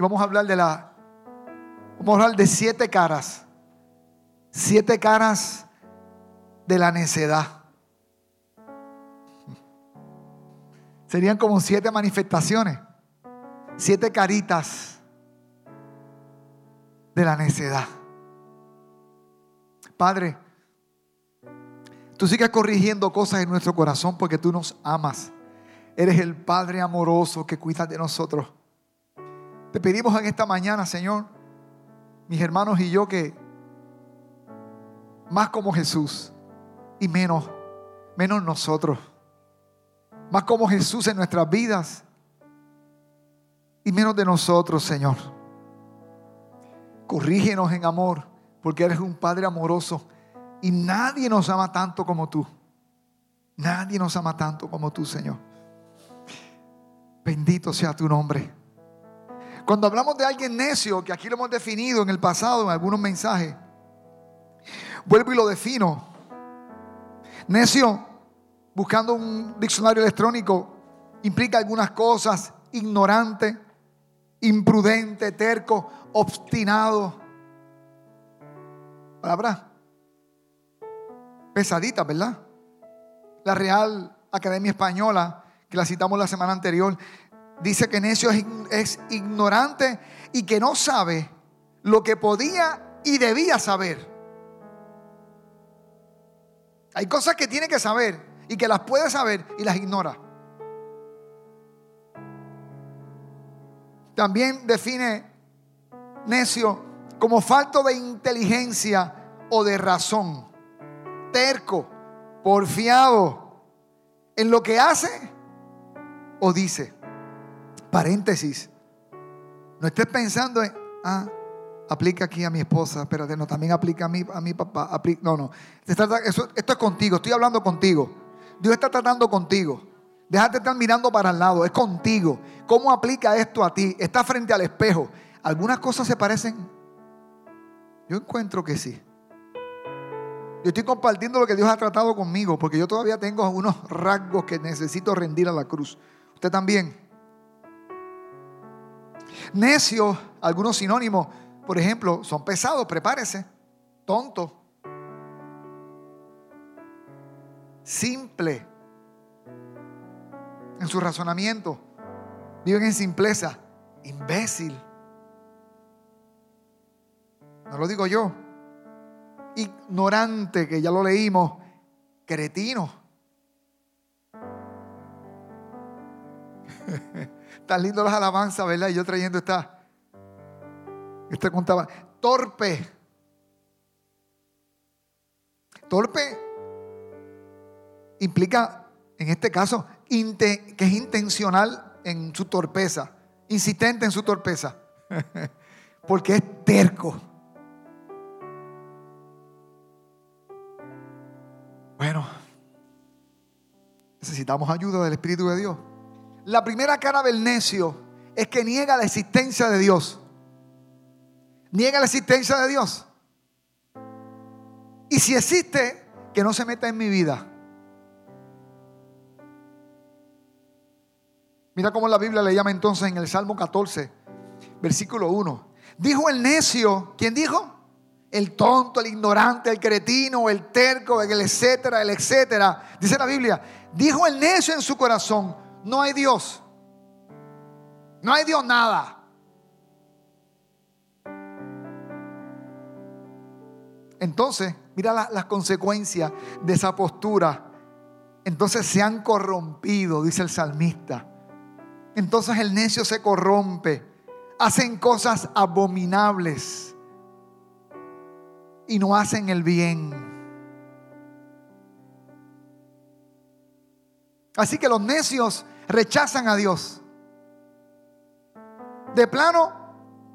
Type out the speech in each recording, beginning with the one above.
Y vamos a hablar de la, vamos a hablar de siete caras. Siete caras de la necedad. Serían como siete manifestaciones, siete caritas de la necedad. Padre, tú sigues corrigiendo cosas en nuestro corazón porque tú nos amas. Eres el Padre amoroso que cuida de nosotros. Te pedimos en esta mañana, Señor, mis hermanos y yo, que más como Jesús y menos, menos nosotros. Más como Jesús en nuestras vidas y menos de nosotros, Señor. Corrígenos en amor, porque eres un Padre amoroso y nadie nos ama tanto como tú. Nadie nos ama tanto como tú, Señor. Bendito sea tu nombre. Cuando hablamos de alguien necio, que aquí lo hemos definido en el pasado en algunos mensajes, vuelvo y lo defino. Necio, buscando un diccionario electrónico, implica algunas cosas, ignorante, imprudente, terco, obstinado. Palabra pesadita, ¿verdad? La Real Academia Española, que la citamos la semana anterior, dice que necio es, ignorante y que no sabe lo que podía y debía saber. Hay cosas que tiene que saber y que las puede saber y las ignora. También define necio como falto de inteligencia o de razón, terco, porfiado en lo que hace o dice. Paréntesis. No estés pensando en, ah, aplica aquí a mi esposa, espérate, no, también aplica a mi, a mi papá. no, no. esto es contigo, estoy hablando contigo. Dios está tratando contigo. Déjate estar mirando para el lado, es contigo. ¿Cómo aplica esto a ti? Está frente al espejo. ¿Algunas cosas se parecen? Yo encuentro que sí. Yo estoy compartiendo lo que Dios ha tratado conmigo, porque yo todavía tengo algunos rasgos que necesito rendir a la cruz. Usted también. Necio, algunos sinónimos, por ejemplo, son pesados, prepárese. Tonto. Simple. En su razonamiento. Viven en simpleza. Imbécil. No lo digo yo. Ignorante, que ya lo leímos. Cretino. Tan lindo las alabanzas, ¿verdad? Y yo trayendo esta, esta contaba. Torpe. Torpe implica, en este caso, que es intencional en su torpeza, insistente en su torpeza, porque es terco. Bueno, necesitamos ayuda del Espíritu de Dios. La primera cara del necio es que niega la existencia de Dios. Niega la existencia de Dios. Y si existe, que no se meta en mi vida. Mira cómo la Biblia le llama entonces en el Salmo 14, versículo 1. Dijo el necio, ¿quién dijo? El tonto, el ignorante, el cretino, el terco, el etcétera, el etcétera. Dice la Biblia, dijo el necio en su corazón, no hay Dios. No hay Dios nada. Entonces, mira las consecuencias de esa postura. Entonces se han corrompido, dice el salmista. Entonces el necio se corrompe. Hacen cosas abominables. Y no hacen el bien. Así que los necios rechazan a Dios. De plano,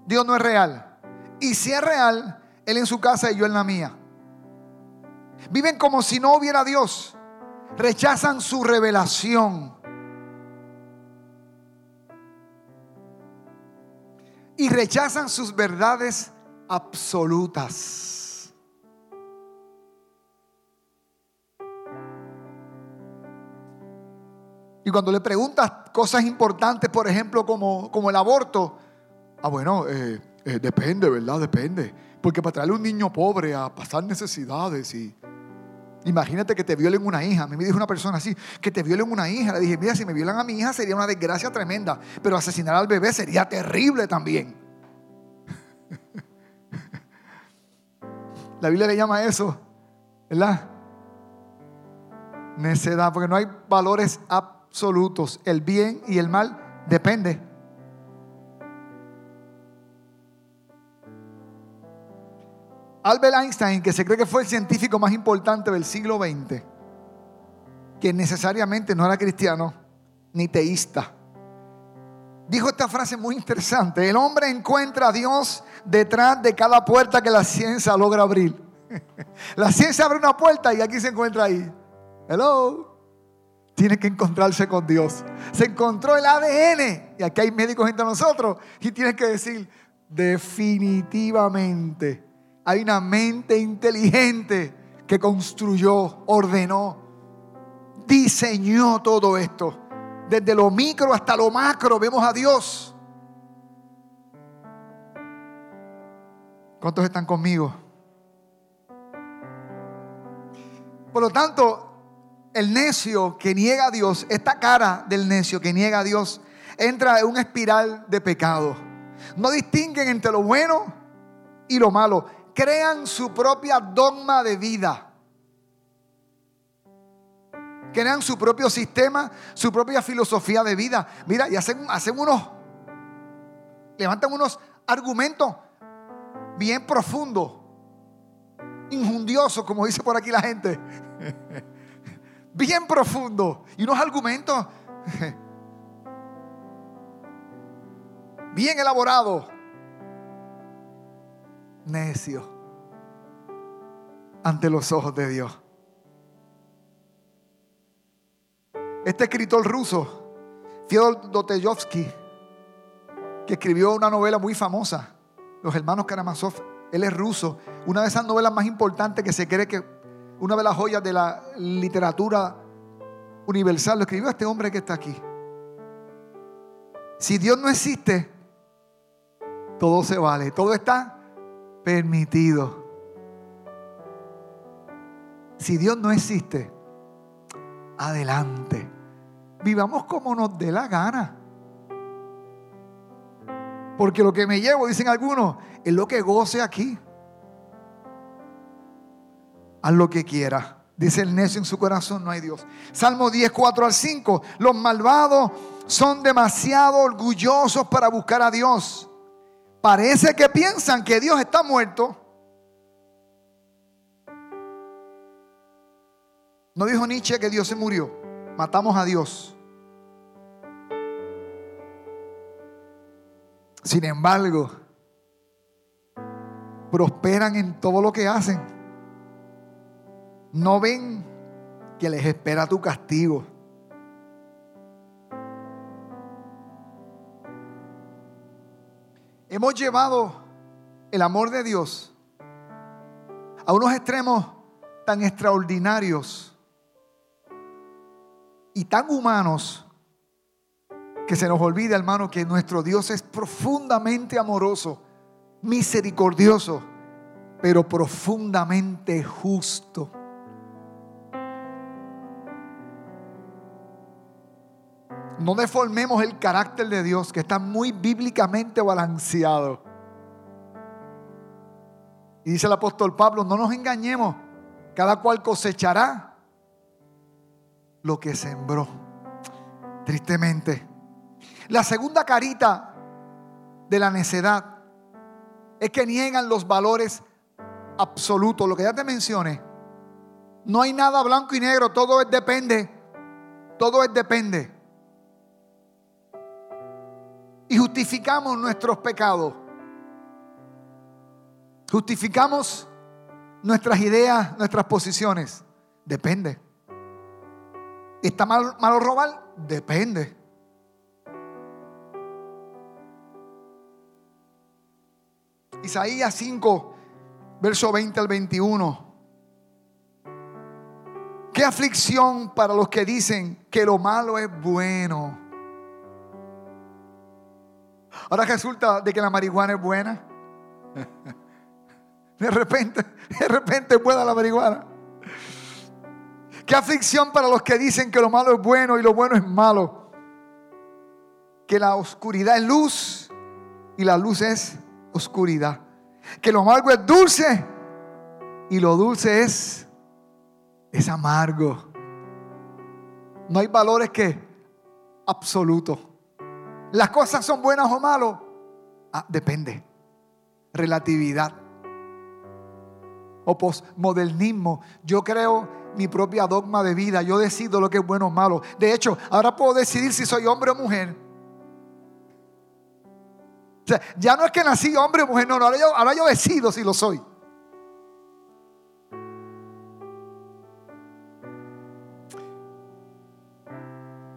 Dios no es real. Y si es real, Él en su casa y yo en la mía. Viven como si no hubiera Dios. Rechazan su revelación. Y rechazan sus verdades absolutas. Y cuando le preguntas cosas importantes, por ejemplo, como, como el aborto, Ah, bueno, eh, eh, depende, ¿verdad? Depende. Porque para traerle un niño pobre a pasar necesidades y... Imagínate que te violen una hija. A mí me dijo una persona así, que te violen una hija. Le dije, mira, si me violan a mi hija sería una desgracia tremenda, pero asesinar al bebé sería terrible también. La Biblia le llama eso, ¿verdad? Necedad, porque no hay valores absolutos. El bien y el mal depende. Albert Einstein, que se cree que fue el científico más importante del siglo XX, que necesariamente no era cristiano ni teísta, dijo esta frase muy interesante. El hombre encuentra a Dios detrás de cada puerta que la ciencia logra abrir. La ciencia abre una puerta y aquí se encuentra ahí. Hello. Tiene que encontrarse con Dios. Se encontró el ADN. Y aquí hay médicos entre nosotros. Y tienes que decir, definitivamente hay una mente inteligente que construyó, ordenó, diseñó todo esto. Desde lo micro hasta lo macro vemos a Dios. ¿Cuántos están conmigo? Por lo tanto, el necio que niega a Dios, esta cara del necio que niega a Dios, entra en una espiral de pecado. No distinguen entre lo bueno y lo malo crean su propia dogma de vida. Crean su propio sistema, su propia filosofía de vida. Mira, y hacen, hacen unos, levantan unos argumentos bien profundos, injundiosos, como dice por aquí la gente. Bien profundos. Y unos argumentos bien elaborados necio ante los ojos de Dios. Este escritor ruso, Fyodor Dostoyevsky, que escribió una novela muy famosa, Los Hermanos Karamazov, él es ruso, una de esas novelas más importantes que se cree que una de las joyas de la literatura universal, lo escribió este hombre que está aquí. Si Dios no existe, todo se vale, todo está permitido. Si Dios no existe, adelante. Vivamos como nos dé la gana. Porque lo que me llevo, dicen algunos, es lo que goce aquí. Haz lo que quiera. Dice el necio en su corazón, no hay Dios. Salmo 10, 4 al 5. Los malvados son demasiado orgullosos para buscar a Dios. Parece que piensan que Dios está muerto. No dijo Nietzsche que Dios se murió. Matamos a Dios. Sin embargo, prosperan en todo lo que hacen. No ven que les espera tu castigo. Hemos llevado el amor de Dios a unos extremos tan extraordinarios y tan humanos que se nos olvida, hermano, que nuestro Dios es profundamente amoroso, misericordioso, pero profundamente justo. No deformemos el carácter de Dios que está muy bíblicamente balanceado. Y dice el apóstol Pablo, no nos engañemos, cada cual cosechará lo que sembró. Tristemente. La segunda carita de la necedad es que niegan los valores absolutos, lo que ya te mencioné. No hay nada blanco y negro, todo es depende. Todo es depende justificamos nuestros pecados. Justificamos nuestras ideas, nuestras posiciones. Depende. ¿Está mal, malo robar? Depende. Isaías 5, verso 20 al 21. Qué aflicción para los que dicen que lo malo es bueno Ahora resulta de que la marihuana es buena. De repente, de repente es buena la marihuana. Qué aflicción para los que dicen que lo malo es bueno y lo bueno es malo. Que la oscuridad es luz y la luz es oscuridad. Que lo amargo es dulce y lo dulce es, es amargo. No hay valores que absolutos. Las cosas son buenas o malas. Ah, depende. Relatividad. O posmodernismo. Yo creo mi propia dogma de vida. Yo decido lo que es bueno o malo. De hecho, ahora puedo decidir si soy hombre o mujer. O sea, ya no es que nací hombre o mujer, no, ahora, yo, ahora yo decido si lo soy.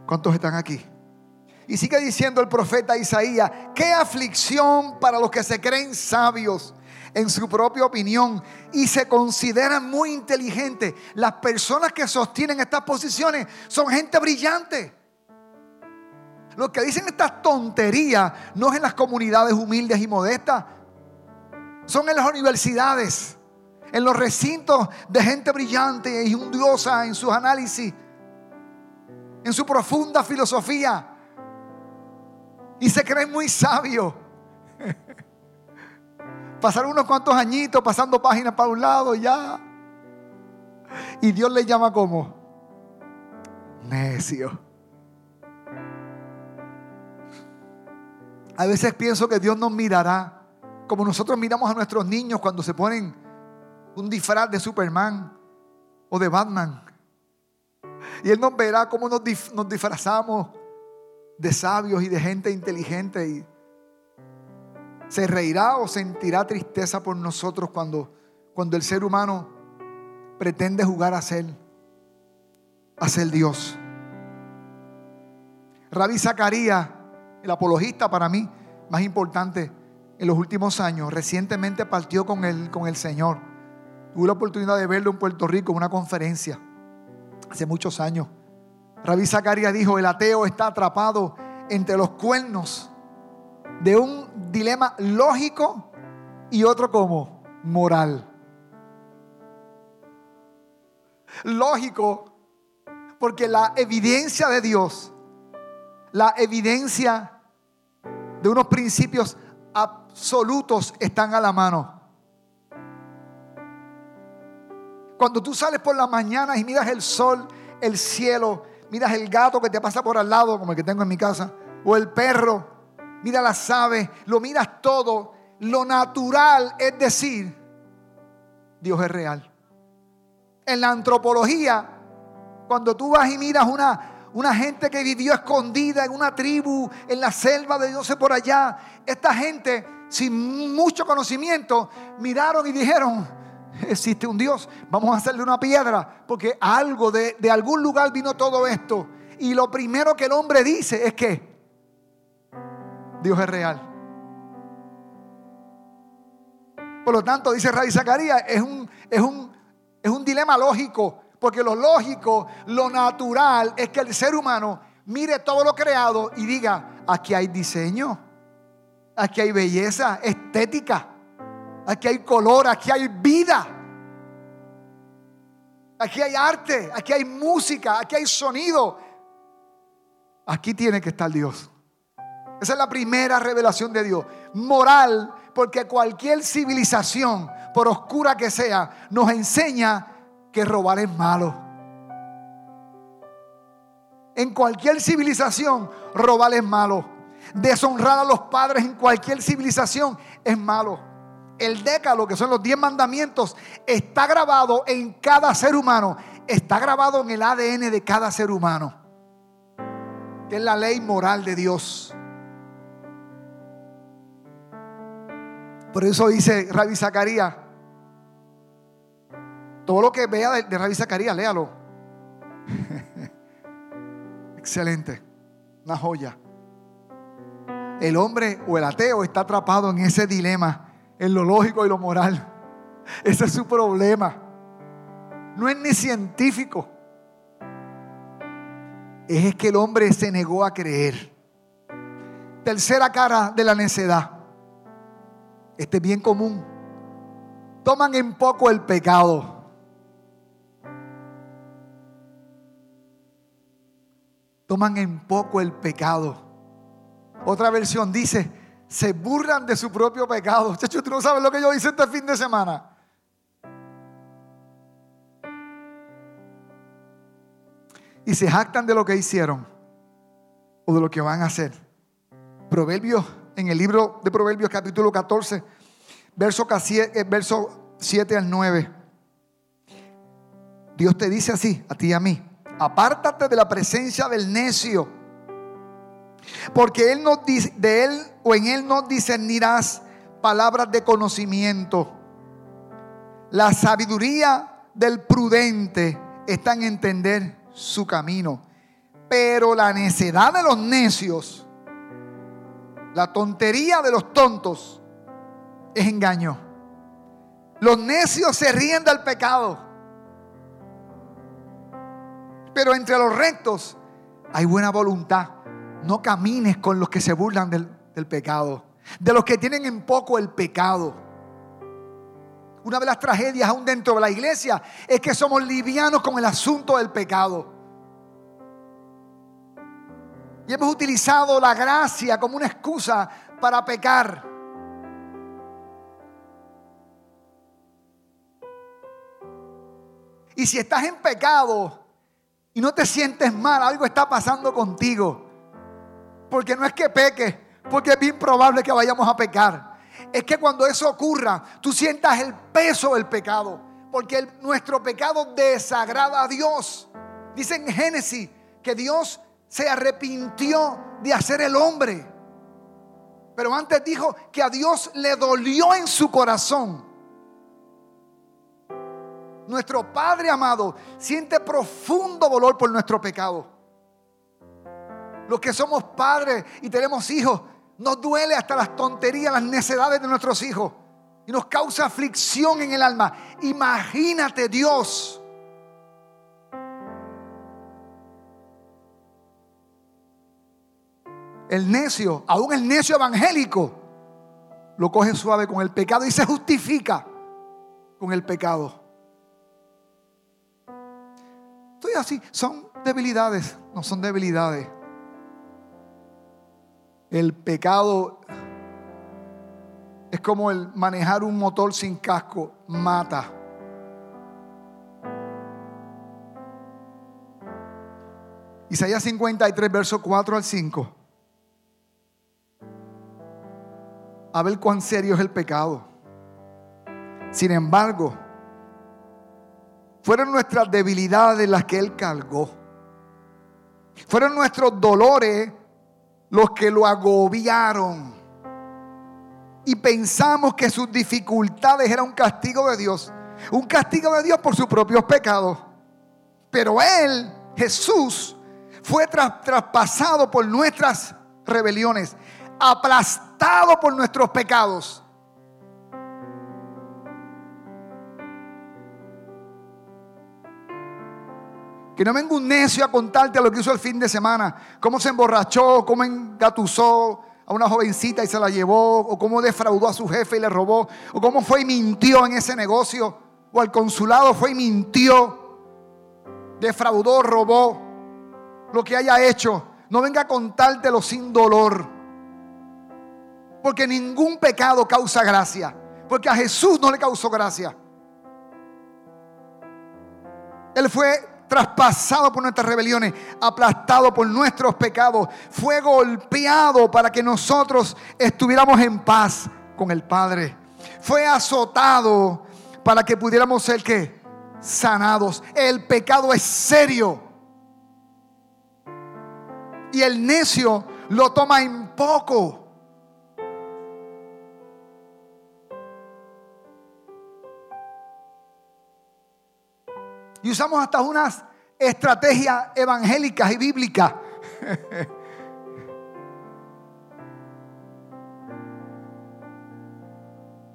¿Cuántos están aquí? Y sigue diciendo el profeta Isaías, qué aflicción para los que se creen sabios en su propia opinión y se consideran muy inteligentes. Las personas que sostienen estas posiciones son gente brillante. Los que dicen estas tonterías no es en las comunidades humildes y modestas, son en las universidades, en los recintos de gente brillante y hundiosa en sus análisis, en su profunda filosofía. Y se creen muy sabios. Pasaron unos cuantos añitos pasando páginas para un lado ya. Y Dios le llama como necio. A veces pienso que Dios nos mirará como nosotros miramos a nuestros niños cuando se ponen un disfraz de Superman o de Batman. Y Él nos verá cómo nos, disfrazamos de sabios y de gente inteligente. Y se reirá o sentirá tristeza por nosotros cuando, cuando el ser humano pretende jugar a ser, a ser Dios. Rabbi Zacarías el apologista para mí más importante en los últimos años, recientemente partió con el, con el Señor. Tuve la oportunidad de verlo en Puerto Rico en una conferencia hace muchos años. Rabí Zacarías dijo, el ateo está atrapado entre los cuernos de un dilema lógico y otro como moral. Lógico, porque la evidencia de Dios la evidencia de unos principios absolutos están a la mano. Cuando tú sales por la mañana y miras el sol, el cielo, miras el gato que te pasa por al lado, como el que tengo en mi casa, o el perro, mira las aves, lo miras todo, lo natural es decir, Dios es real. En la antropología, cuando tú vas y miras una, una gente que vivió escondida en una tribu, en la selva de Dios por allá. Esta gente, sin mucho conocimiento, miraron y dijeron, existe un Dios, vamos a hacerle una piedra, porque algo de, de algún lugar vino todo esto. Y lo primero que el hombre dice es que Dios es real. Por lo tanto, dice Rabbi Zacarías, es un, es, un, es un dilema lógico porque lo lógico, lo natural es que el ser humano mire todo lo creado y diga, aquí hay diseño, aquí hay belleza, estética, aquí hay color, aquí hay vida. Aquí hay arte, aquí hay música, aquí hay sonido. Aquí tiene que estar Dios. Esa es la primera revelación de Dios. Moral, porque cualquier civilización, por oscura que sea, nos enseña que robar es malo. En cualquier civilización, robar es malo. Deshonrar a los padres en cualquier civilización es malo. El décalo, que son los diez mandamientos, está grabado en cada ser humano. Está grabado en el ADN de cada ser humano. Que es la ley moral de Dios. Por eso dice Rabbi Zacarías todo lo que vea de, de Rabbi Zacarías, léalo. Excelente. Una joya. El hombre o el ateo está atrapado en ese dilema, en lo lógico y lo moral. Ese es su problema. No es ni científico. Es que el hombre se negó a creer. tercera cara de la necedad. Este es bien común. Toman en poco el pecado. Toman en poco el pecado. Otra versión dice, se burlan de su propio pecado. Chacho, tú no sabes lo que yo hice este fin de semana. Y se jactan de lo que hicieron o de lo que van a hacer. Proverbios, en el libro de Proverbios capítulo 14, verso, eh, verso 7 al 9. Dios te dice así, a ti y a mí, apártate de la presencia del necio porque él no, de él o en él no discernirás palabras de conocimiento. La sabiduría del prudente está en entender su camino. Pero la necedad de los necios, la tontería de los tontos, es engaño. Los necios se ríen del pecado. Pero entre los rectos hay buena voluntad. No camines con los que se burlan del, pecado, de los que tienen en poco el pecado. Una de las tragedias aún dentro de la iglesia es que somos livianos con el asunto del pecado. Y hemos utilizado la gracia como una excusa para pecar. Y si estás en pecado y no te sientes mal, algo está pasando contigo. Porque no es que peque, porque es bien probable que vayamos a pecar. Es que cuando eso ocurra, tú sientas el peso del pecado. Porque nuestro pecado desagrada a Dios. Dice en Génesis que Dios se arrepintió de hacer el hombre. Pero antes dijo que a Dios le dolió en su corazón. Nuestro Padre amado siente profundo dolor por nuestro pecado los que somos padres y tenemos hijos, nos duele hasta las tonterías, las necedades de nuestros hijos. Y nos causa aflicción en el alma. Imagínate Dios. El necio, aún el necio evangélico, lo coge suave con el pecado y se justifica con el pecado. Estoy así, son debilidades, no son debilidades. El pecado es como el manejar un motor sin casco, mata. Isaías 53, verso 4 al 5. A ver cuán serio es el pecado. Sin embargo, fueron nuestras debilidades las que Él cargó. Fueron nuestros dolores los que lo agobiaron. Y pensamos que sus dificultades eran un castigo de Dios. Un castigo de Dios por sus propios pecados. Pero Él, Jesús, fue traspasado por nuestras rebeliones, aplastado por nuestros pecados. Que no venga un necio a contarte lo que hizo el fin de semana. Cómo se emborrachó, cómo engatusó a una jovencita y se la llevó. O cómo defraudó a su jefe y le robó. O cómo fue y mintió en ese negocio. O al consulado fue y mintió. Defraudó, robó. Lo que haya hecho. No venga a contártelo sin dolor. Porque ningún pecado causa gracia. Porque a Jesús no le causó gracia. Él fue traspasado por nuestras rebeliones, aplastado por nuestros pecados, fue golpeado para que nosotros estuviéramos en paz con el Padre. Fue azotado para que pudiéramos ser que sanados. El pecado es serio. Y el necio lo toma en poco. Y usamos hasta unas estrategias evangélicas y bíblicas.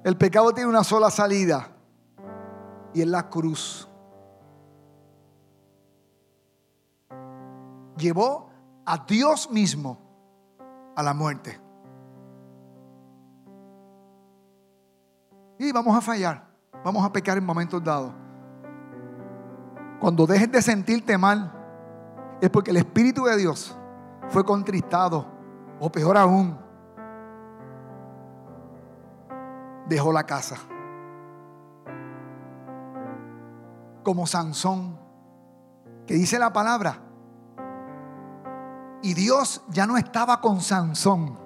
El pecado tiene una sola salida y es la cruz. Llevó a Dios mismo a la muerte. Y vamos a fallar, vamos a pecar en momentos dados. Cuando dejes de sentirte mal, es porque el Espíritu de Dios fue contristado, o peor aún, dejó la casa. Como Sansón, que dice la palabra, y Dios ya no estaba con Sansón,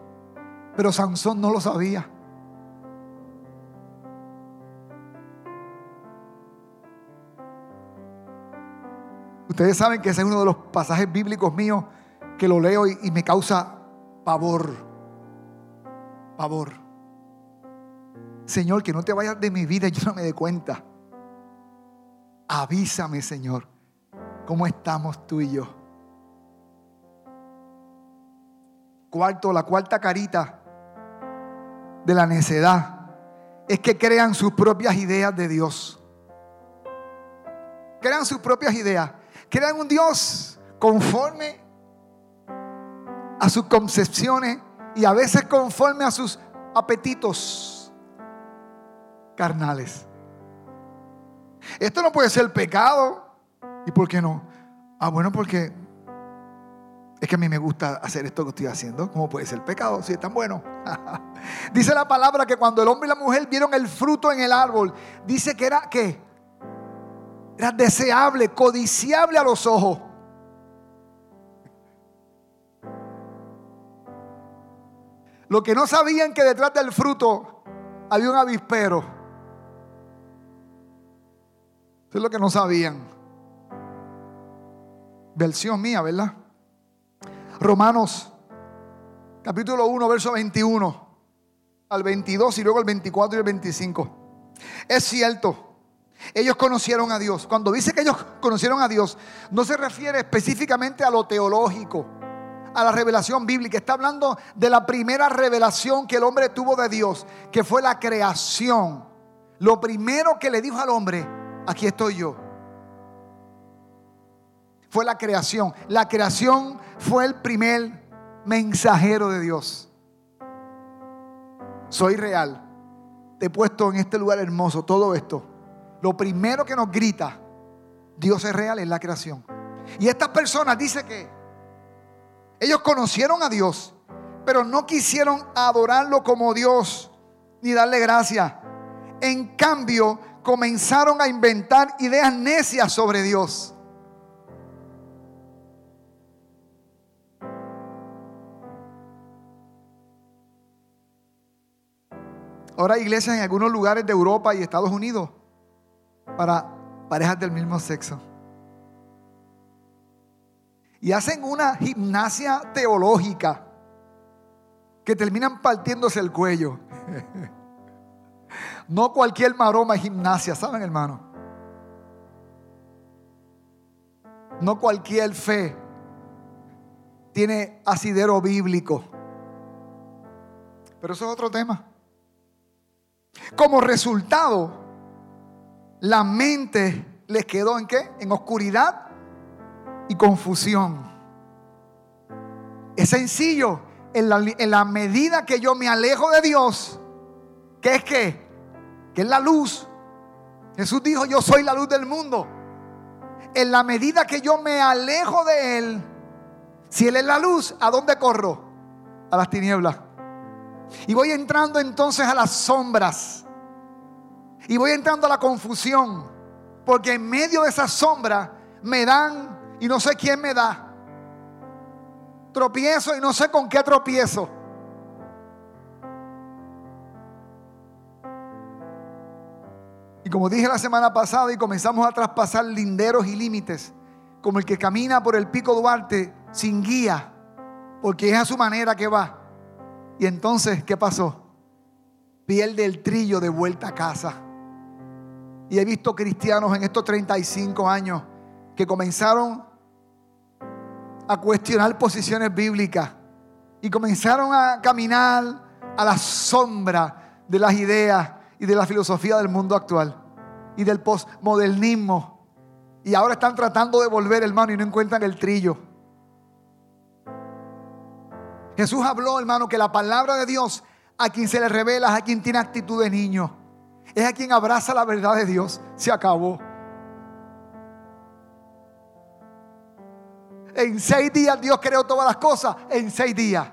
pero Sansón no lo sabía. Ustedes saben que ese es uno de los pasajes bíblicos míos que lo leo y, me causa pavor. Pavor. Señor, que no te vayas de mi vida y yo no me dé cuenta. Avísame, Señor, cómo estamos tú y yo. Cuarto, la cuarta carita de la necedad es que crean sus propias ideas de Dios. Crean sus propias ideas. Crean un Dios conforme a sus concepciones y a veces conforme a sus apetitos carnales. Esto no puede ser pecado. ¿Y por qué no? Ah, bueno, porque es que a mí me gusta hacer esto que estoy haciendo. ¿Cómo puede ser pecado si es tan bueno? dice la palabra que cuando el hombre y la mujer vieron el fruto en el árbol, dice que era que era deseable, codiciable a los ojos. Lo que no sabían que detrás del fruto había un avispero. Eso es lo que no sabían. Versión mía, ¿verdad? Romanos capítulo 1, verso 21 al 22 y luego el 24 y el 25. Es cierto ellos conocieron a Dios. Cuando dice que ellos conocieron a Dios, no se refiere específicamente a lo teológico, a la revelación bíblica. Está hablando de la primera revelación que el hombre tuvo de Dios, que fue la creación. Lo primero que le dijo al hombre, aquí estoy yo. Fue la creación. La creación fue el primer mensajero de Dios. Soy real. Te he puesto en este lugar hermoso todo esto lo primero que nos grita, Dios es real, es la creación. Y estas personas dice que ellos conocieron a Dios, pero no quisieron adorarlo como Dios ni darle gracia. En cambio, comenzaron a inventar ideas necias sobre Dios. Ahora iglesias en algunos lugares de Europa y Estados Unidos para parejas del mismo sexo. Y hacen una gimnasia teológica que terminan partiéndose el cuello. No cualquier maroma es gimnasia, ¿saben hermano? No cualquier fe tiene asidero bíblico. Pero eso es otro tema. Como resultado, la mente les quedó en qué? En oscuridad y confusión. Es sencillo. En la, medida que yo me alejo de Dios, ¿qué es qué? Que es la luz. Jesús dijo, yo soy la luz del mundo. En la medida que yo me alejo de Él, si Él es la luz, ¿a dónde corro? A las tinieblas. Y voy entrando entonces a las sombras. Y voy entrando a la confusión. Porque en medio de esa sombra me dan y no sé quién me da. Tropiezo y no sé con qué tropiezo. Y como dije la semana pasada y comenzamos a traspasar linderos y límites, como el que camina por el pico Duarte sin guía, porque es a su manera que va. Y entonces, ¿qué pasó? Pierde el trillo de vuelta a casa. Y he visto cristianos en estos 35 años que comenzaron a cuestionar posiciones bíblicas y comenzaron a caminar a la sombra de las ideas y de la filosofía del mundo actual y del postmodernismo. Y ahora están tratando de volver, hermano, y no encuentran el trillo. Jesús habló, hermano, que la palabra de Dios a quien se le revela es a quien tiene actitud de niño. Es a quien abraza la verdad de Dios. Se acabó. En seis días Dios creó todas las cosas. En seis días.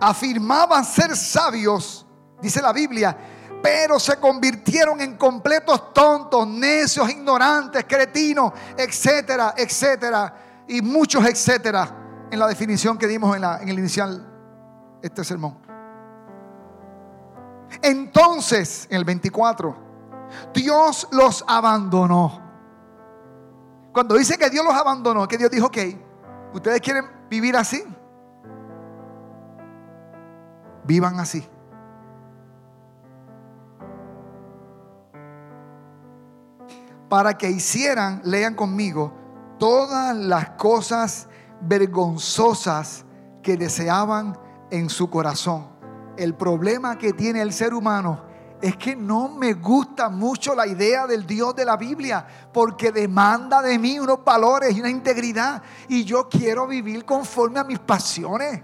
Afirmaban ser sabios, dice la Biblia, pero se convirtieron en completos tontos, necios, ignorantes, cretinos, etcétera, etcétera, y muchos etcétera, en la definición que dimos en, el inicial este sermón. Entonces, en el 24, Dios los abandonó. Cuando dice que Dios los abandonó, que Dios dijo, ok, ¿ustedes quieren vivir así? Vivan así. Para que hicieran, lean conmigo, todas las cosas vergonzosas que deseaban en su corazón. El problema que tiene el ser humano es que no me gusta mucho la idea del Dios de la Biblia porque demanda de mí unos valores y una integridad y yo quiero vivir conforme a mis pasiones.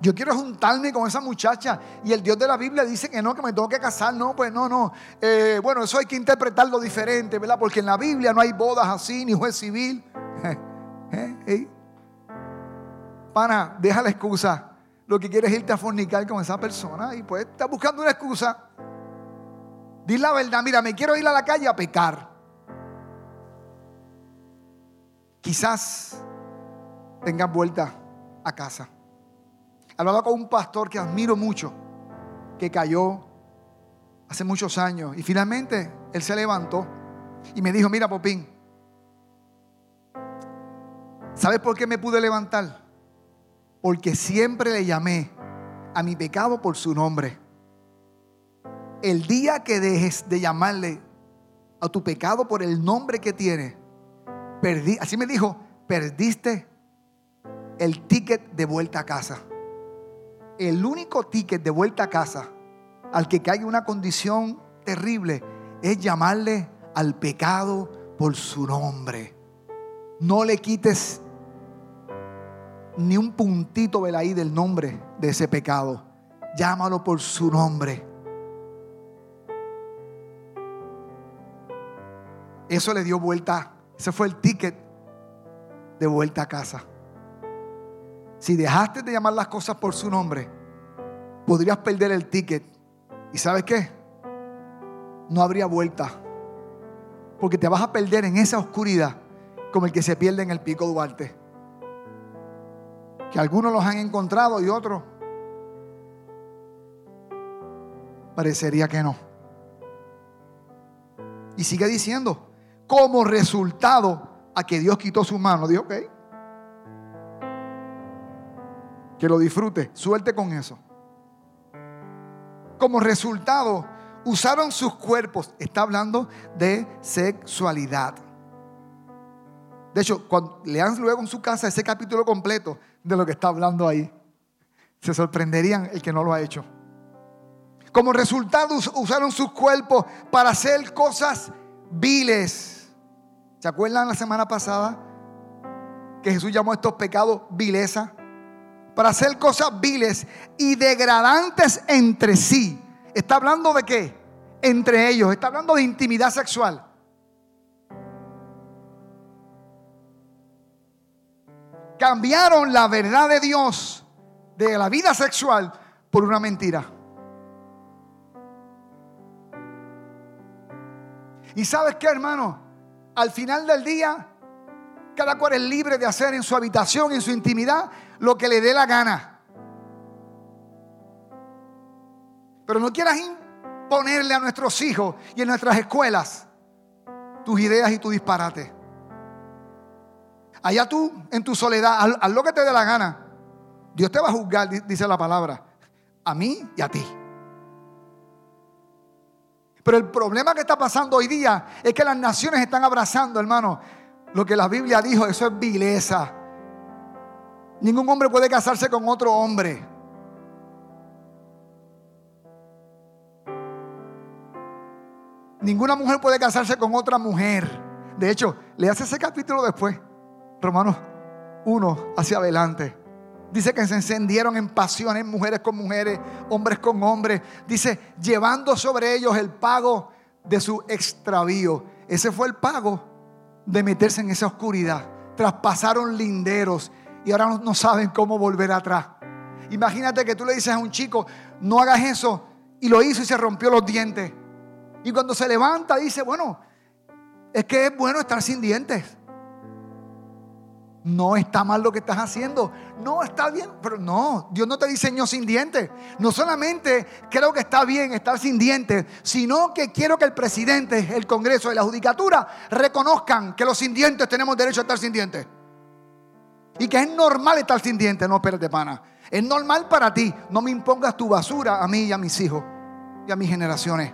Yo quiero juntarme con esa muchacha y el Dios de la Biblia dice que no, que me tengo que casar. No, pues no, no. Eh, bueno, eso hay que interpretarlo diferente, ¿verdad? Porque en la Biblia no hay bodas así, ni juez civil. ¿Eh? Pana, deja la excusa. Lo que quieres es irte a fornicar con esa persona y pues estás buscando una excusa. Dile la verdad, mira, me quiero ir a la calle a pecar. Quizás tengas vuelta a casa. Hablaba con un pastor que admiro mucho, que cayó hace muchos años y finalmente él se levantó y me dijo, mira Popín, ¿sabes por qué me pude levantar? Porque siempre le llamé a mi pecado por su nombre. El día que dejes de llamarle a tu pecado por el nombre que tiene, así me dijo, perdiste el ticket de vuelta a casa el único ticket de vuelta a casa al que caiga una condición terrible es llamarle al pecado por su nombre. No le quites ni un puntito de ahí del nombre de ese pecado. Llámalo por su nombre. Eso le dio vuelta. Ese fue el ticket de vuelta a casa. Si dejaste de llamar las cosas por su nombre, podrías perder el ticket. ¿Y sabes qué? No habría vuelta. Porque te vas a perder en esa oscuridad como el que se pierde en el pico Duarte. Que algunos los han encontrado y otros parecería que no. Y sigue diciendo, como resultado a que Dios quitó su mano, dijo, ok, que lo disfrute, suelte con eso. Como resultado, usaron sus cuerpos. Está hablando de sexualidad. De hecho, cuando lean luego en su casa ese capítulo completo de lo que está hablando ahí, se sorprenderían el que no lo ha hecho. Como resultado usaron sus cuerpos para hacer cosas viles. ¿Se acuerdan la semana pasada que Jesús llamó a estos pecados vileza? Para hacer cosas viles y degradantes entre sí. ¿Está hablando de qué? Entre ellos. Está hablando de intimidad sexual. Cambiaron la verdad de Dios de la vida sexual por una mentira. Y sabes qué, hermano? Al final del día, cada cual es libre de hacer en su habitación, en su intimidad, lo que le dé la gana. Pero no quieras imponerle a nuestros hijos y en nuestras escuelas tus ideas y tu disparate. Allá tú, en tu soledad, haz, lo que te dé la gana. Dios te va a juzgar, dice la palabra, a mí y a ti. Pero el problema que está pasando hoy día es que las naciones están abrazando, hermano, lo que la Biblia dijo, eso es vileza. Ningún hombre puede casarse con otro hombre. ninguna mujer puede casarse con otra mujer. De hecho, le hace ese capítulo después, Romanos 1 hacia adelante. Dice que se encendieron en pasiones mujeres con mujeres, hombres con hombres. Dice, llevando sobre ellos el pago de su extravío. Ese fue el pago de meterse en esa oscuridad. Traspasaron linderos y ahora no, saben cómo volver atrás. Imagínate que tú le dices a un chico, no hagas eso, y lo hizo y se rompió los dientes. Y cuando se levanta dice, bueno, es que es bueno estar sin dientes. No está mal lo que estás haciendo. No, está bien. Pero no, Dios no te diseñó sin dientes. No solamente creo que está bien estar sin dientes, sino que quiero que el presidente, el Congreso y la Judicatura reconozcan que los sin dientes tenemos derecho a estar sin dientes. Y que es normal estar sin dientes. No, espérate, pana. Es normal para ti. No me impongas tu basura a mí y a mis hijos y a mis generaciones.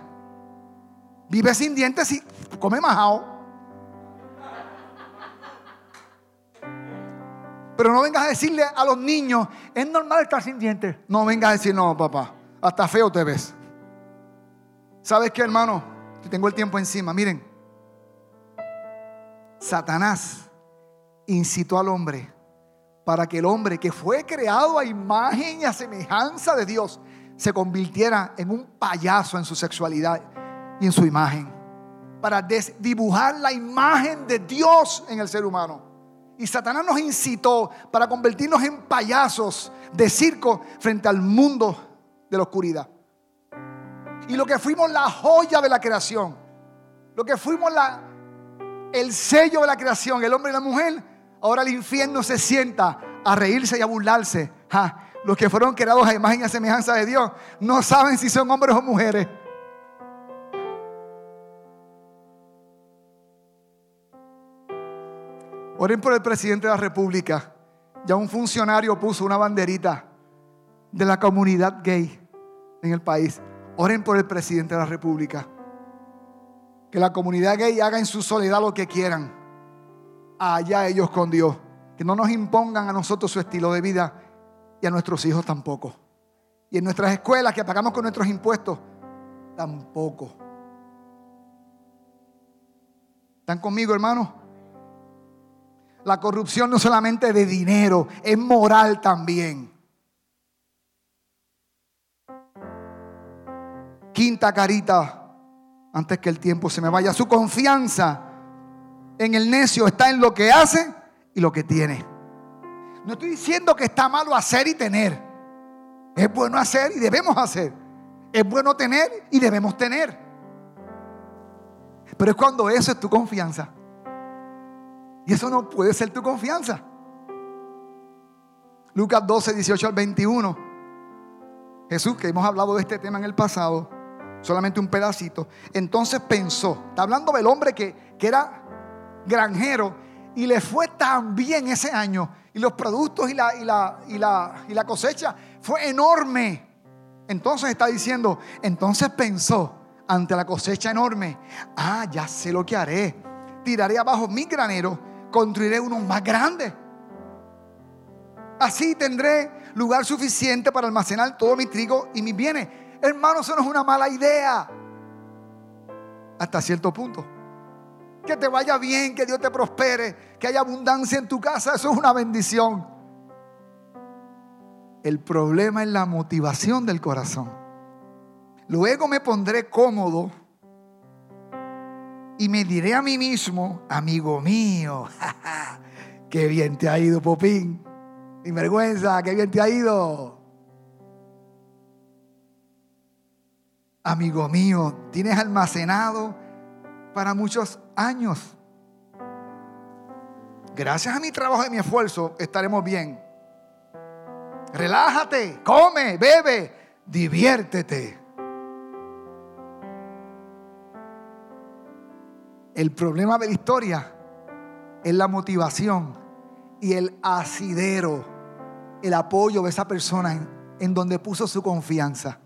Vive sin dientes y come majao. Pero no vengas a decirle a los niños, es normal estar sin dientes. No vengas a decir, no, papá, hasta feo te ves. ¿Sabes qué, hermano? Si tengo el tiempo encima, miren. Satanás incitó al hombre para que el hombre que fue creado a imagen y a semejanza de Dios se convirtiera en un payaso en su sexualidad y en su imagen. Para dibujar la imagen de Dios en el ser humano. Y Satanás nos incitó para convertirnos en payasos de circo frente al mundo de la oscuridad. Y lo que fuimos la joya de la creación, lo que fuimos el sello de la creación, el hombre y la mujer, ahora el infierno se sienta a reírse y a burlarse. los que fueron creados a imagen y a semejanza de Dios no saben si son hombres o mujeres. Oren por el presidente de la República. Ya un funcionario puso una banderita de la comunidad gay en el país. Oren por el presidente de la República. Que la comunidad gay haga en su soledad lo que quieran. Allá ellos con Dios. Que no nos impongan a nosotros su estilo de vida y a nuestros hijos tampoco. Y en nuestras escuelas que pagamos con nuestros impuestos, tampoco. ¿Están conmigo, hermanos? La corrupción no solamente de dinero, es moral también. Quinta carita, antes que el tiempo se me vaya, su confianza en el necio está en lo que hace y lo que tiene. No estoy diciendo que está malo hacer y tener. Es bueno hacer y debemos hacer. Es bueno tener y debemos tener. Pero es cuando eso es tu confianza. Y eso no puede ser tu confianza. Lucas 12, 18 al 21. Jesús, que hemos hablado de este tema en el pasado, solamente un pedacito. Entonces pensó, está hablando del hombre que, que era granjero y le fue tan bien ese año. Y los productos y la, y la, y la, y la cosecha fue enorme. Entonces está diciendo, entonces pensó ante la cosecha enorme, ah, ya sé lo que haré. Tiraré abajo mi granero construiré uno más grande. Así tendré lugar suficiente para almacenar todo mi trigo y mis bienes. Hermano, eso no es una mala idea. Hasta cierto punto. Que te vaya bien, que Dios te prospere, que haya abundancia en tu casa, eso es una bendición. El problema es la motivación del corazón. Luego me pondré cómodo y me diré a mí mismo, amigo mío, qué bien te ha ido, Popín. Mi vergüenza, qué bien te ha ido. Amigo mío, tienes almacenado para muchos años. Gracias a mi trabajo y mi esfuerzo estaremos bien. Relájate, come, bebe, diviértete. El problema de la historia es la motivación y el asidero, el apoyo de esa persona en, donde puso su confianza,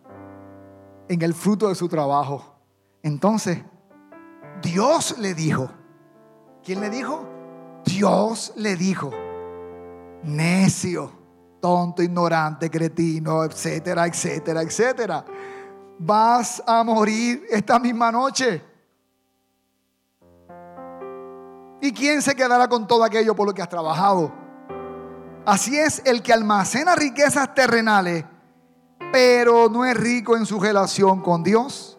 en el fruto de su trabajo. Entonces, Dios le dijo, ¿quién le dijo? Dios le dijo, necio, tonto, ignorante, cretino, etcétera, etcétera, etcétera. Vas a morir esta misma noche. ¿Y quién se quedará con todo aquello por lo que has trabajado? Así es el que almacena riquezas terrenales, pero no es rico en su relación con Dios.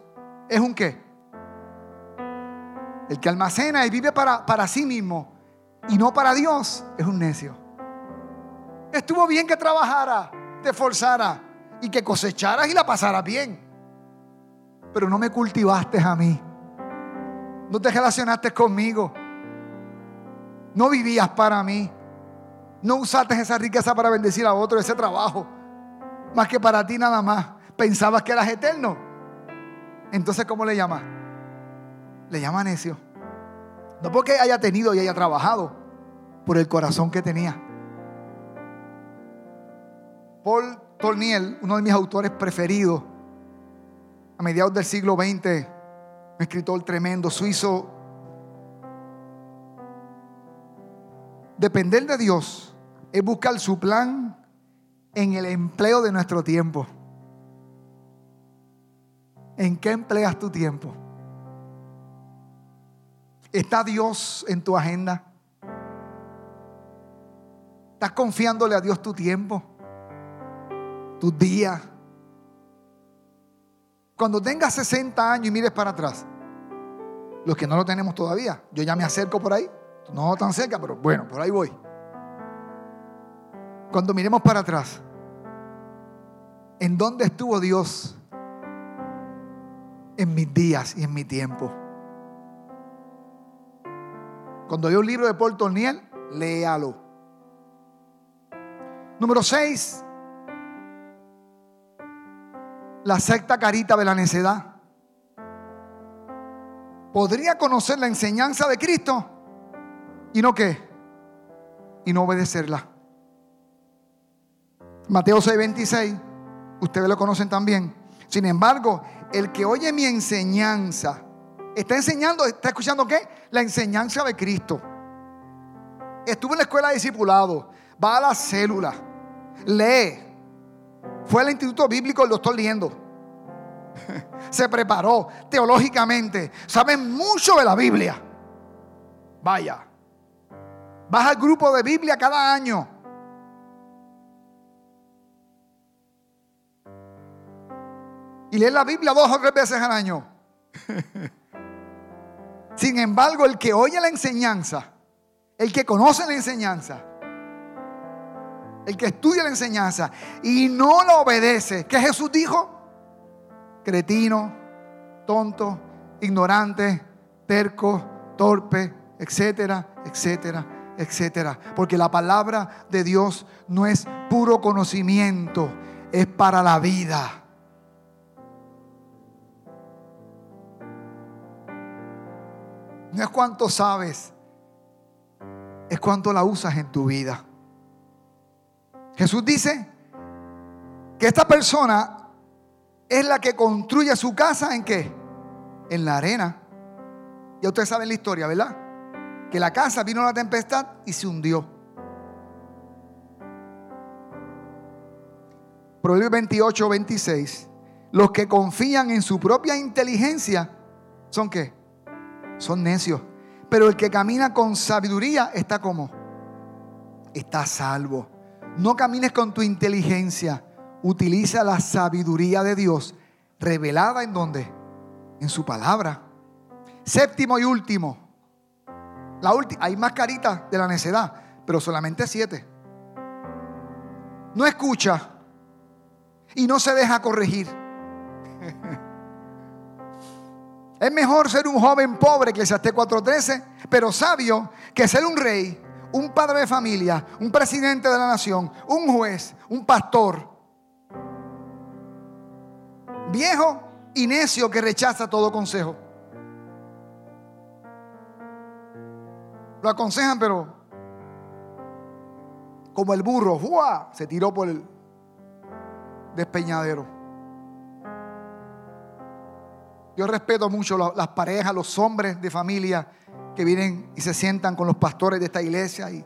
¿Es un qué? El que almacena y vive para, para sí mismo y no para Dios es un necio. Estuvo bien que trabajara, te esforzara y que cosecharas y la pasaras bien. Pero no me cultivaste a mí. No te relacionaste conmigo. No vivías para mí. No usaste esa riqueza para bendecir a otro, ese trabajo. Más que para ti nada más. Pensabas que eras eterno. Entonces, ¿cómo le llama? Le llama necio. No porque haya tenido y haya trabajado, por el corazón que tenía. Paul Torniel, uno de mis autores preferidos, a mediados del siglo XX, un escritor tremendo, suizo, depender de Dios es buscar su plan en el empleo de nuestro tiempo. ¿En qué empleas tu tiempo? ¿Está Dios en tu agenda? ¿Estás confiándole a Dios tu tiempo? ¿Tus días? Cuando tengas 60 años y mires para atrás, los que no lo tenemos todavía, yo ya me acerco por ahí, no tan cerca, pero bueno, por ahí voy. Cuando miremos para atrás, ¿en dónde estuvo Dios en mis días y en mi tiempo? Cuando veo un libro de Paul Torniel, léalo. Número 6. La secta carita de la necedad. Podría conocer la enseñanza de Cristo y no qué? Y no obedecerla. Mateo 6:26, ustedes lo conocen también. Sin embargo, el que oye mi enseñanza, está enseñando, está escuchando qué? La enseñanza de Cristo. Estuvo en la escuela de discipulado, va a la célula, lee. Fue al instituto bíblico, lo estoy leyendo. Se preparó teológicamente, sabe mucho de la Biblia. Vaya. Vas al grupo de Biblia cada año. Y lees la Biblia dos o tres veces al año. Sin embargo, el que oye la enseñanza, el que conoce la enseñanza, el que estudia la enseñanza y no la obedece, ¿qué Jesús dijo? Cretino, tonto, ignorante, terco, torpe, etcétera, etcétera, etcétera. Porque la palabra de Dios no es puro conocimiento, es para la vida. No es cuánto sabes, es cuánto la usas en tu vida. Jesús dice que esta persona es la que construye su casa en qué? En la arena. Ya ustedes saben la historia, ¿verdad? Que la casa vino la tempestad y se hundió. Proverbios 28, 26. Los que confían en su propia inteligencia son qué? Son necios. Pero el que camina con sabiduría está como? Está salvo. No camines con tu inteligencia. Utiliza la sabiduría de Dios revelada en donde? En su palabra. Séptimo y último. La última, hay más caritas de la necedad, pero solamente siete. No escucha y no se deja corregir. Es mejor ser un joven pobre, que esté 4.13, pero sabio, que ser un rey, un padre de familia, un presidente de la nación, un juez, un pastor. Viejo y necio que rechaza todo consejo. Lo aconsejan, pero como el burro, se tiró por el despeñadero. Yo respeto mucho las parejas, los hombres de familia que vienen y se sientan con los pastores de esta iglesia y,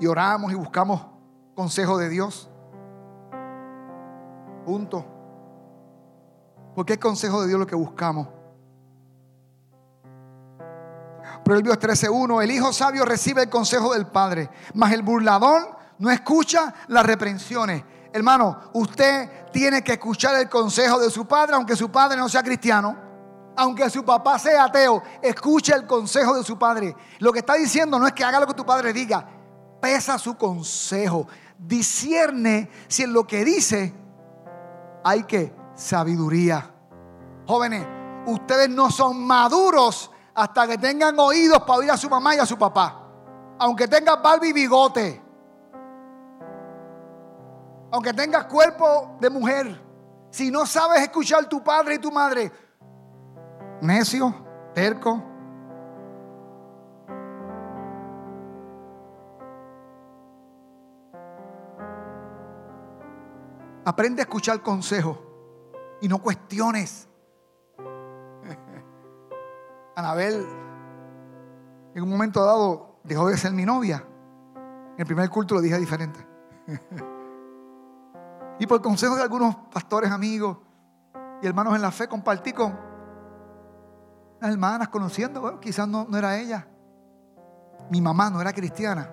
y oramos y buscamos consejo de Dios. Punto. Porque es consejo de Dios lo que buscamos. Proverbios 13:1, el hijo sabio recibe el consejo del padre, mas el burlador no escucha las reprensiones. Hermano, usted tiene que escuchar el consejo de su padre, aunque su padre no sea cristiano, aunque su papá sea ateo, escuche el consejo de su padre. Lo que está diciendo no es que haga lo que tu padre diga, pesa su consejo, discierne si en lo que dice hay que sabiduría. Jóvenes, ustedes no son maduros hasta que tengan oídos para oír a su mamá y a su papá. Aunque tengas barba y bigote. Aunque tengas cuerpo de mujer. Si no sabes escuchar tu padre y tu madre, necio, terco. Aprende a escuchar consejos y no cuestiones. Anabel en un momento dado dejó de ser mi novia. En el primer culto lo dije diferente. y por consejo de algunos pastores amigos y hermanos en la fe compartí con las hermanas conociendo, quizás no, no era ella. Mi mamá no era cristiana.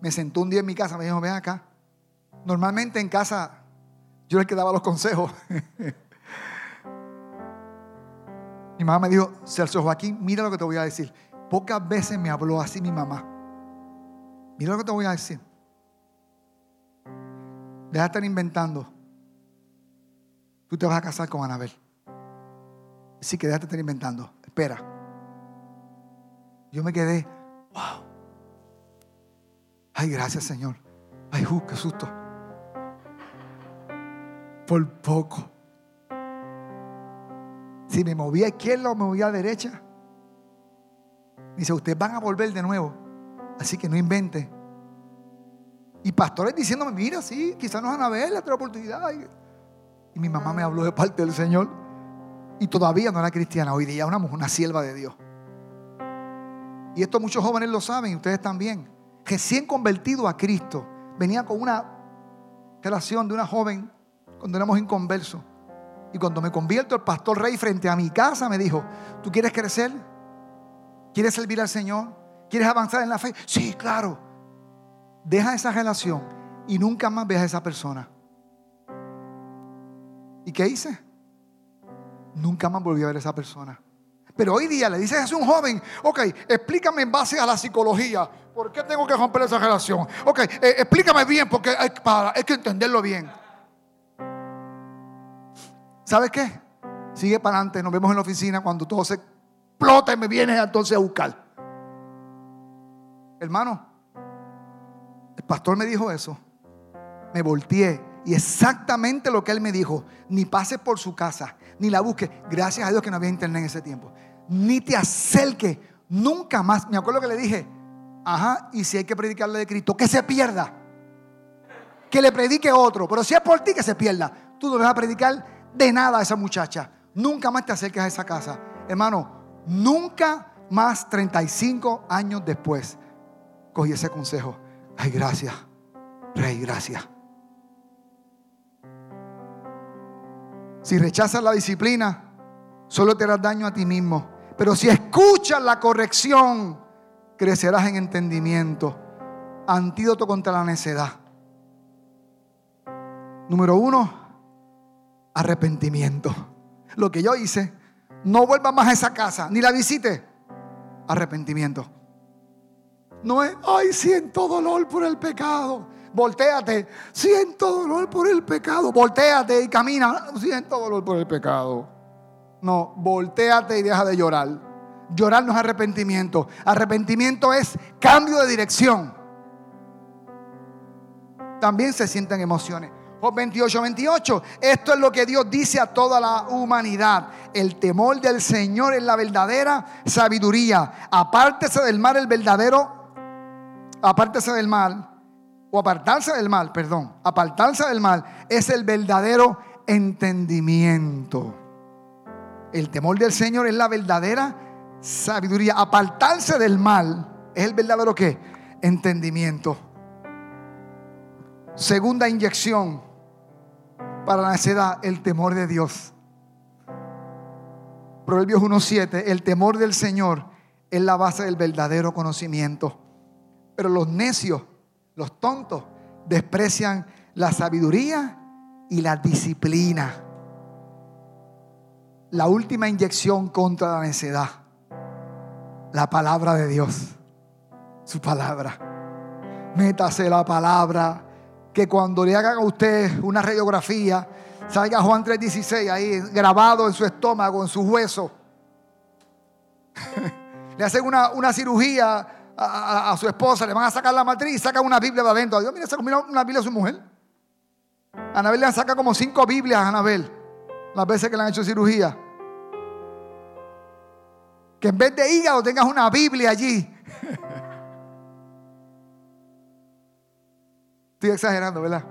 Me sentó un día en mi casa, me dijo, ven acá. Normalmente en casa yo le que daba los consejos. Mi mamá me dijo, Celso Joaquín, mira lo que te voy a decir. Pocas veces me habló así mi mamá. Mira lo que te voy a decir. Deja de estar inventando. Tú te vas a casar con Anabel. Sí que deja de estar inventando. Espera. Yo me quedé, wow. Ay, gracias Señor. Ay, uh, qué susto. Por poco. Si me movía a izquierda o me movía a derecha. Dice, ustedes van a volver de nuevo. Así que no invente. Y pastores diciéndome, mira, sí, quizás no van a ver la otra oportunidad. Y mi mamá me habló de parte del Señor. Y todavía no era cristiana. Hoy día una una sierva de Dios. Y esto muchos jóvenes lo saben y ustedes también. Recién convertido a Cristo. Venía con una relación de una joven cuando éramos inconversos. Y cuando me convierto, el pastor rey frente a mi casa me dijo, ¿tú quieres crecer? ¿Quieres servir al Señor? ¿Quieres avanzar en la fe? Sí, claro. Deja esa relación y nunca más veas a esa persona. ¿Y qué hice? Nunca más volví a ver a esa persona. Pero hoy día le dices a un joven, ok, explícame en base a la psicología, ¿por qué tengo que romper esa relación? Ok, eh, explícame bien, porque hay, hay que entenderlo bien. ¿Sabes qué? Sigue para adelante, nos vemos en la oficina cuando todo se explota y me vienes entonces a buscar. Hermano, el pastor me dijo eso. Me volteé y exactamente lo que él me dijo, ni pases por su casa, ni la busques. Gracias a Dios que no había internet en ese tiempo. Ni te acerques, nunca más. Me acuerdo que le dije, ajá, y si hay que predicarle de Cristo, que se pierda. Que le predique otro, pero si es por ti que se pierda, tú no vas a predicar de nada a esa muchacha. Nunca más te acerques a esa casa. Hermano, nunca más 35 años después cogí ese consejo. Ay, gracias. Rey, gracias. Si rechazas la disciplina, solo te harás daño a ti mismo. Pero si escuchas la corrección, crecerás en entendimiento. Antídoto contra la necedad. Número uno, arrepentimiento. Lo que yo hice, no vuelva más a esa casa, ni la visite. Arrepentimiento. No es, ay, siento dolor por el pecado. Voltéate, siento dolor por el pecado. Voltéate y camina, siento dolor por el pecado. No, voltéate y deja de llorar. Llorar no es arrepentimiento. Arrepentimiento es cambio de dirección. También se sienten emociones. Job 28, 28. Esto es lo que Dios dice a toda la humanidad. El temor del Señor es la verdadera sabiduría. Apártese del mal el verdadero. Apártese del mal. O apartarse del mal, perdón. Apartarse del mal es el verdadero entendimiento. El temor del Señor es la verdadera sabiduría. Apartarse del mal es el verdadero qué? Entendimiento. Segunda inyección para la necedad, el temor de Dios. Proverbios 1.7, el temor del Señor es la base del verdadero conocimiento. Pero los necios, los tontos, desprecian la sabiduría y la disciplina. La última inyección contra la necedad. La palabra de Dios. Su palabra. Métase la palabra. Que cuando le hagan a usted una radiografía, salga Juan 3:16 ahí grabado en su estómago, en su hueso. le hacen una, cirugía a, su esposa, le van a sacar la matriz y sacan una Biblia de adentro. Dios, mira, mira una Biblia a su mujer. Anabel le han sacado como cinco Biblias a Anabel las veces que le han hecho cirugía. Que en vez de hígado tengas una Biblia allí. Estoy exagerando, ¿verdad?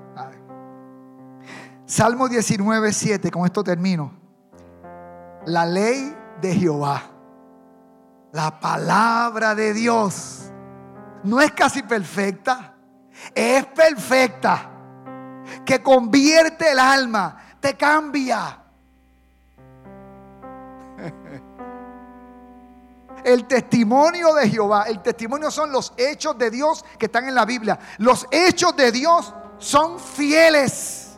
Salmo 19, 7, con esto termino. La ley de Jehová, la palabra de Dios, no es casi perfecta, es perfecta, que convierte el alma, te cambia. El testimonio de Jehová, el testimonio son los hechos de Dios que están en la Biblia. Los hechos de Dios son fieles.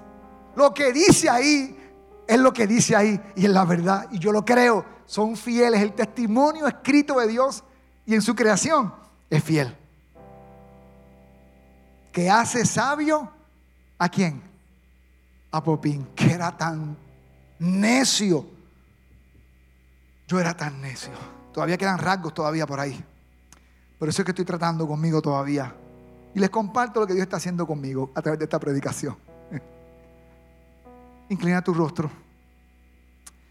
Lo que dice ahí es lo que dice ahí y es la verdad. Y yo lo creo, son fieles. El testimonio escrito de Dios y en su creación es fiel. Que hace sabio a quién? A Popín, que era tan necio. Yo era tan necio. Todavía quedan rasgos todavía por ahí. Por eso es que estoy tratando conmigo todavía. Y les comparto lo que Dios está haciendo conmigo a través de esta predicación. Inclina tu rostro.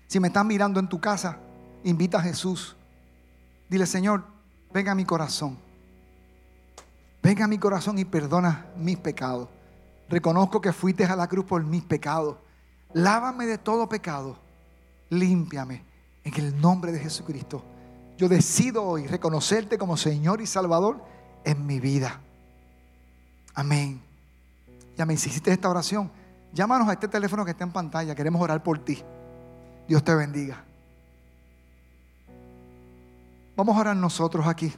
Si me estás mirando en tu casa, invita a Jesús. Dile, Señor, venga a mi corazón. Venga a mi corazón y perdona mis pecados. Reconozco que fuiste a la cruz por mis pecados. Lávame de todo pecado. Límpiame en el nombre de Jesucristo. Yo decido hoy reconocerte como Señor y Salvador en mi vida. Amén. Ya me hiciste esta oración. Llámanos a este teléfono que está en pantalla. Queremos orar por ti. Dios te bendiga. Vamos a orar nosotros aquí.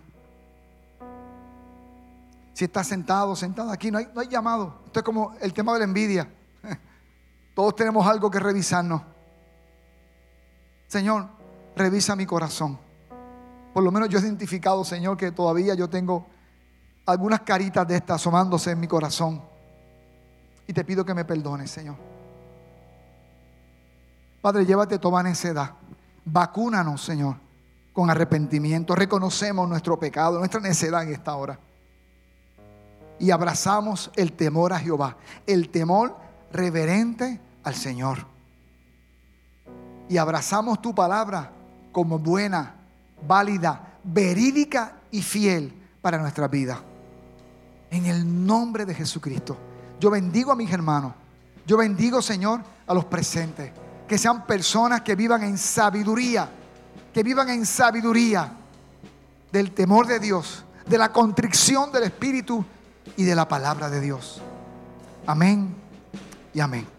Si estás sentado, sentado aquí, no hay, no hay llamado. Esto es como el tema de la envidia. Todos tenemos algo que revisarnos. Señor, revisa mi corazón. Por lo menos yo he identificado, Señor, que todavía yo tengo algunas caritas de estas asomándose en mi corazón. Y te pido que me perdones, Señor. Padre, llévate toda necedad. Vacúnanos, Señor, con arrepentimiento. Reconocemos nuestro pecado, nuestra necedad en esta hora. Y abrazamos el temor a Jehová, el temor reverente al Señor. Y abrazamos tu palabra como buena válida, verídica y fiel para nuestra vida. En el nombre de Jesucristo. Yo bendigo a mis hermanos. Yo bendigo, Señor, a los presentes. Que sean personas que vivan en sabiduría. Que vivan en sabiduría del temor de Dios, de la contrición del Espíritu y de la palabra de Dios. Amén y amén.